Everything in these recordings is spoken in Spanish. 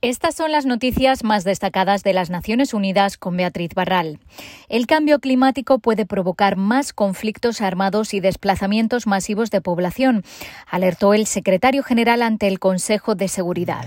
Estas son las noticias más destacadas de las Naciones Unidas con Beatriz Barral. El cambio climático puede provocar más conflictos armados y desplazamientos masivos de población, alertó el secretario general ante el Consejo de Seguridad.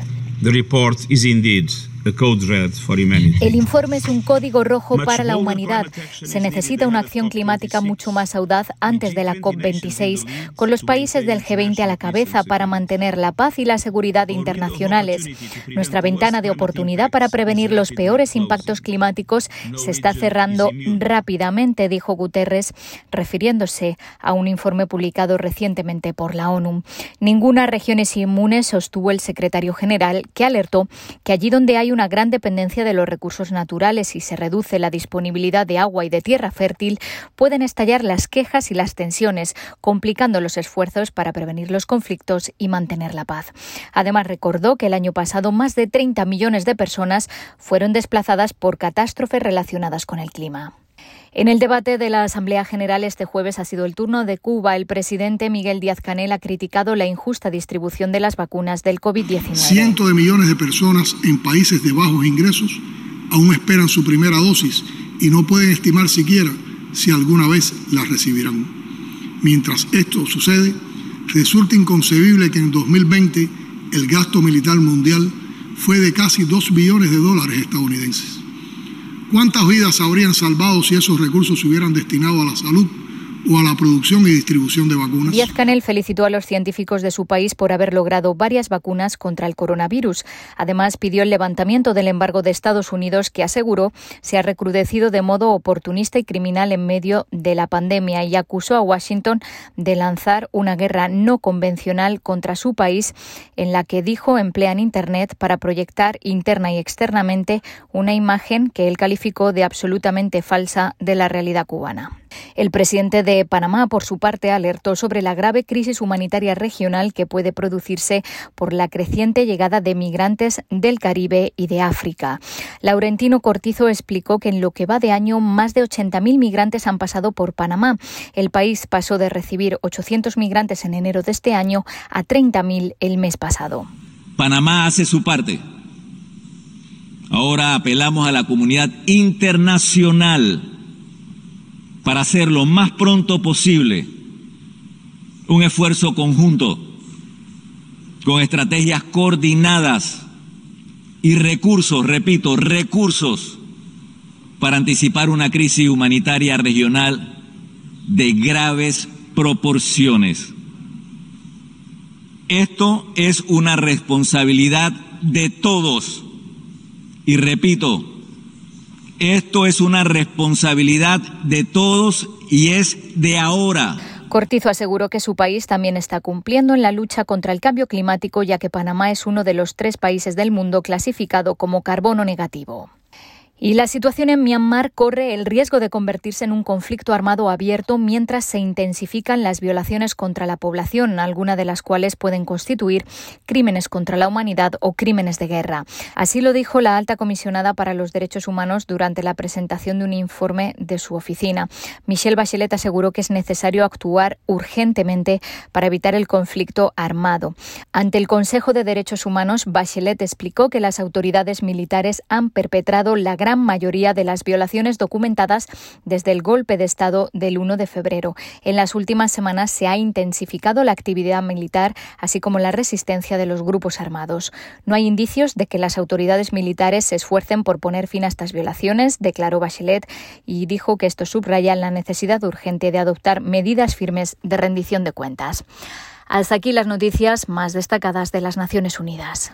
El informe es un código rojo para la humanidad. Se necesita una acción climática mucho más audaz antes de la COP26, con los países del G20 a la cabeza para mantener la paz y la seguridad internacionales. Nuestra ventana de oportunidad para prevenir los peores impactos climáticos se está cerrando rápidamente, dijo Guterres, refiriéndose a un informe publicado recientemente por la ONU. Ninguna región es inmune, sostuvo el secretario general, que alertó que allí donde hay una gran dependencia de los recursos naturales y se reduce la disponibilidad de agua y de tierra fértil, pueden estallar las quejas y las tensiones, complicando los esfuerzos para prevenir los conflictos y mantener la paz. Además, recordó que el año pasado más de 30 millones de personas fueron desplazadas por catástrofes relacionadas con el clima. En el debate de la Asamblea General este jueves ha sido el turno de Cuba. El presidente Miguel Díaz Canel ha criticado la injusta distribución de las vacunas del COVID-19. Cientos de millones de personas en países de bajos ingresos aún esperan su primera dosis y no pueden estimar siquiera si alguna vez la recibirán. Mientras esto sucede, resulta inconcebible que en 2020 el gasto militar mundial fue de casi 2 billones de dólares estadounidenses. ¿Cuántas vidas habrían salvado si esos recursos se hubieran destinado a la salud? O a la producción y distribución de vacunas. Díaz Canel felicitó a los científicos de su país por haber logrado varias vacunas contra el coronavirus. Además, pidió el levantamiento del embargo de Estados Unidos que aseguró se ha recrudecido de modo oportunista y criminal en medio de la pandemia y acusó a Washington de lanzar una guerra no convencional contra su país en la que dijo emplean Internet para proyectar interna y externamente una imagen que él calificó de absolutamente falsa de la realidad cubana. El presidente de Panamá, por su parte, alertó sobre la grave crisis humanitaria regional que puede producirse por la creciente llegada de migrantes del Caribe y de África. Laurentino Cortizo explicó que en lo que va de año más de 80.000 migrantes han pasado por Panamá. El país pasó de recibir 800 migrantes en enero de este año a 30.000 el mes pasado. Panamá hace su parte. Ahora apelamos a la comunidad internacional para hacer lo más pronto posible un esfuerzo conjunto con estrategias coordinadas y recursos, repito, recursos para anticipar una crisis humanitaria regional de graves proporciones. Esto es una responsabilidad de todos. Y repito, esto es una responsabilidad de todos y es de ahora. Cortizo aseguró que su país también está cumpliendo en la lucha contra el cambio climático, ya que Panamá es uno de los tres países del mundo clasificado como carbono negativo. Y la situación en Myanmar corre el riesgo de convertirse en un conflicto armado abierto mientras se intensifican las violaciones contra la población, algunas de las cuales pueden constituir crímenes contra la humanidad o crímenes de guerra. Así lo dijo la alta comisionada para los derechos humanos durante la presentación de un informe de su oficina. Michelle Bachelet aseguró que es necesario actuar urgentemente para evitar el conflicto armado. Ante el Consejo de Derechos Humanos, Bachelet explicó que las autoridades militares han perpetrado la gran mayoría de las violaciones documentadas desde el golpe de Estado del 1 de febrero. En las últimas semanas se ha intensificado la actividad militar, así como la resistencia de los grupos armados. No hay indicios de que las autoridades militares se esfuercen por poner fin a estas violaciones, declaró Bachelet, y dijo que esto subraya la necesidad urgente de adoptar medidas firmes de rendición de cuentas. Hasta aquí las noticias más destacadas de las Naciones Unidas.